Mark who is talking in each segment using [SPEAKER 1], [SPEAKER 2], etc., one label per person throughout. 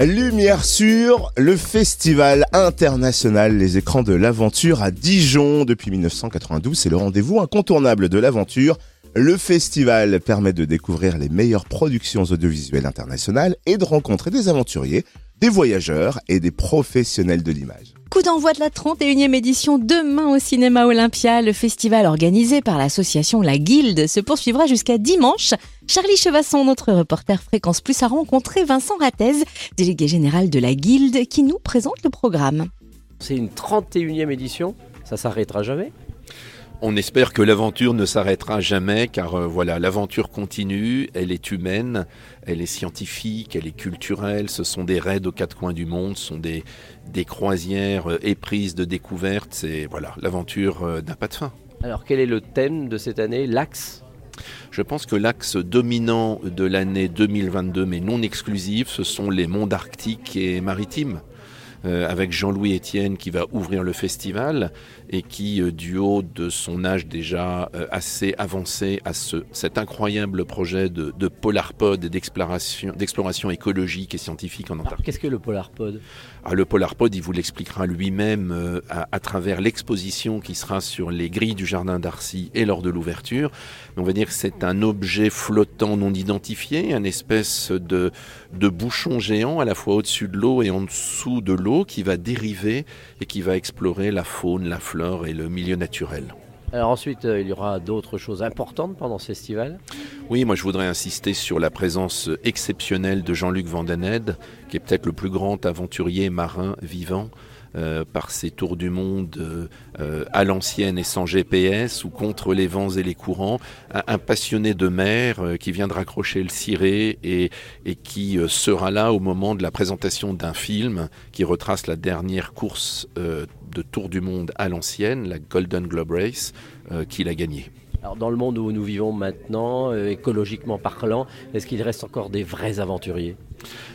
[SPEAKER 1] Lumière sur le festival international Les écrans de l'aventure à Dijon depuis 1992. C'est le rendez-vous incontournable de l'aventure. Le festival permet de découvrir les meilleures productions audiovisuelles internationales et de rencontrer des aventuriers, des voyageurs et des professionnels de l'image.
[SPEAKER 2] Coup d'envoi de la 31e édition demain au cinéma Olympia. Le festival organisé par l'association La Guilde se poursuivra jusqu'à dimanche. Charlie Chevasson, notre reporter Fréquence Plus, a rencontré Vincent Rattez, délégué général de la Guilde, qui nous présente le programme.
[SPEAKER 3] C'est une 31e édition, ça s'arrêtera jamais
[SPEAKER 4] on espère que l'aventure ne s'arrêtera jamais, car euh, voilà, l'aventure continue, elle est humaine, elle est scientifique, elle est culturelle, ce sont des raids aux quatre coins du monde, ce sont des, des croisières euh, éprises de découvertes, c'est voilà, l'aventure euh, n'a pas de fin.
[SPEAKER 3] Alors quel est le thème de cette année, l'axe?
[SPEAKER 4] Je pense que l'axe dominant de l'année 2022, mais non exclusif, ce sont les mondes arctiques et maritimes. Euh, avec Jean-Louis Etienne qui va ouvrir le festival et qui, euh, du haut de son âge déjà euh, assez avancé à ce, cet incroyable projet de, de polarpod et d'exploration écologique et scientifique en Antarctique.
[SPEAKER 3] Qu'est-ce que le polarpod
[SPEAKER 4] ah, Le polarpod, il vous l'expliquera lui-même à, à, travers l'exposition qui sera sur les grilles du jardin d'Arcy et lors de l'ouverture. On va dire que c'est un objet flottant non identifié, un espèce de, de bouchon géant à la fois au-dessus de l'eau et en dessous de l'eau qui va dériver et qui va explorer la faune, la flore et le milieu naturel.
[SPEAKER 3] Ensuite, euh, il y aura d'autres choses importantes pendant ce festival
[SPEAKER 4] Oui, moi je voudrais insister sur la présence exceptionnelle de Jean-Luc Vandened, qui est peut-être le plus grand aventurier marin vivant. Euh, par ses tours du monde euh, à l'ancienne et sans GPS ou contre les vents et les courants, un, passionné de mer qui vient de raccrocher le ciré et, et qui sera là au moment de la présentation d'un film qui retrace la dernière course de tour du monde à l'ancienne, la Golden Globe Race, qu'il a gagnée.
[SPEAKER 3] Alors dans le monde où nous vivons maintenant, écologiquement parlant, est-ce qu'il reste encore des vrais aventuriers?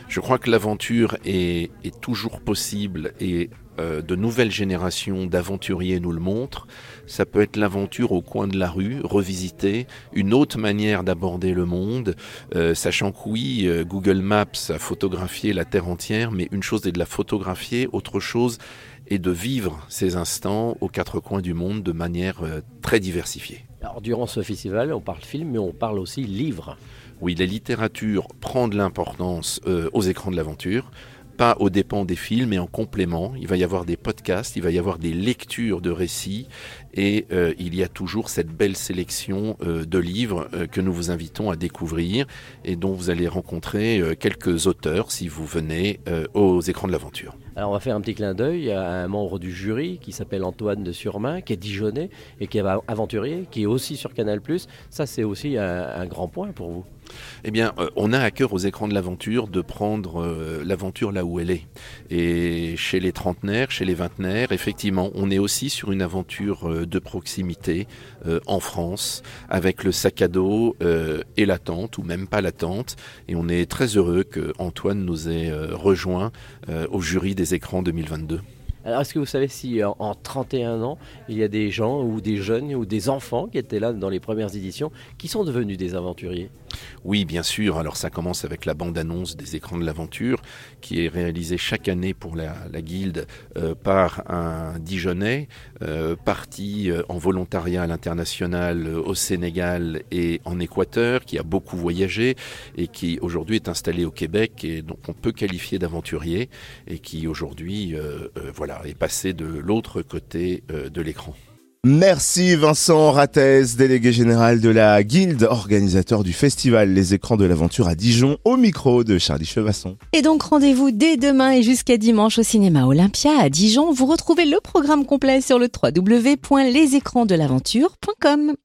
[SPEAKER 4] Je crois que l'aventure est, est, toujours possible et euh, de nouvelles générations d'aventuriers nous le montrent. Ça peut être l'aventure au coin de la rue, revisiter, une autre manière d'aborder le monde, euh, sachant que oui, euh, Google Maps a photographié la Terre entière, mais une chose est de la photographier, autre chose est de vivre ces instants aux quatre coins du monde de manière très diversifiée.
[SPEAKER 3] Alors durant ce festival, on parle film, mais on parle aussi livre.
[SPEAKER 4] Oui, la littérature prend de l'importance aux écrans de l'aventure pas aux dépens des films, mais en complément. Il va y avoir des podcasts, il va y avoir des lectures de récits, et euh, il y a toujours cette belle sélection euh, de livres euh, que nous vous invitons à découvrir et dont vous allez rencontrer quelques auteurs si vous venez aux écrans de l'aventure.
[SPEAKER 3] Alors on va faire un petit clin d'œil à un membre du jury qui s'appelle Antoine de Surmain, qui est Dijonais et qui est aventurier, qui est aussi sur Canal+. Ça c'est aussi un grand point pour vous.
[SPEAKER 4] Eh bien, on a à cœur aux écrans de l'aventure de prendre l'aventure là où elle est. Et chez les trentenaires, chez les vingtenaires, effectivement, on est aussi sur une aventure euh, de proximité en France, avec le sac à dos et la tente, ou même pas la tente. Et on est très heureux que Antoine nous ait rejoint au jury des écrans 2022.
[SPEAKER 3] Alors, est-ce que vous savez si en, en, 31 ans, il y a des gens ou des jeunes ou des enfants qui étaient là dans les premières éditions qui sont devenus des aventuriers?
[SPEAKER 4] Oui, bien sûr. Alors ça commence avec la bande-annonce des écrans de l'aventure, qui est réalisée chaque année pour la, guilde euh, par un Dijonais, euh, parti euh, en volontariat à l'international au Sénégal et en Équateur, qui a beaucoup voyagé et qui aujourd'hui est installé au Québec et donc on peut qualifier d'aventurier et qui aujourd'hui voilà est passé de l'autre côté de l'écran.
[SPEAKER 1] Merci Vincent Rattez, délégué général de la Guilde, organisateur du festival Les Écrans de l'Aventure à Dijon, au micro de Charlie Chevasson.
[SPEAKER 2] Et donc rendez-vous dès demain et jusqu'à dimanche au cinéma Olympia à Dijon. Vous retrouvez le programme complet sur le www.lesécransdelaventure.com.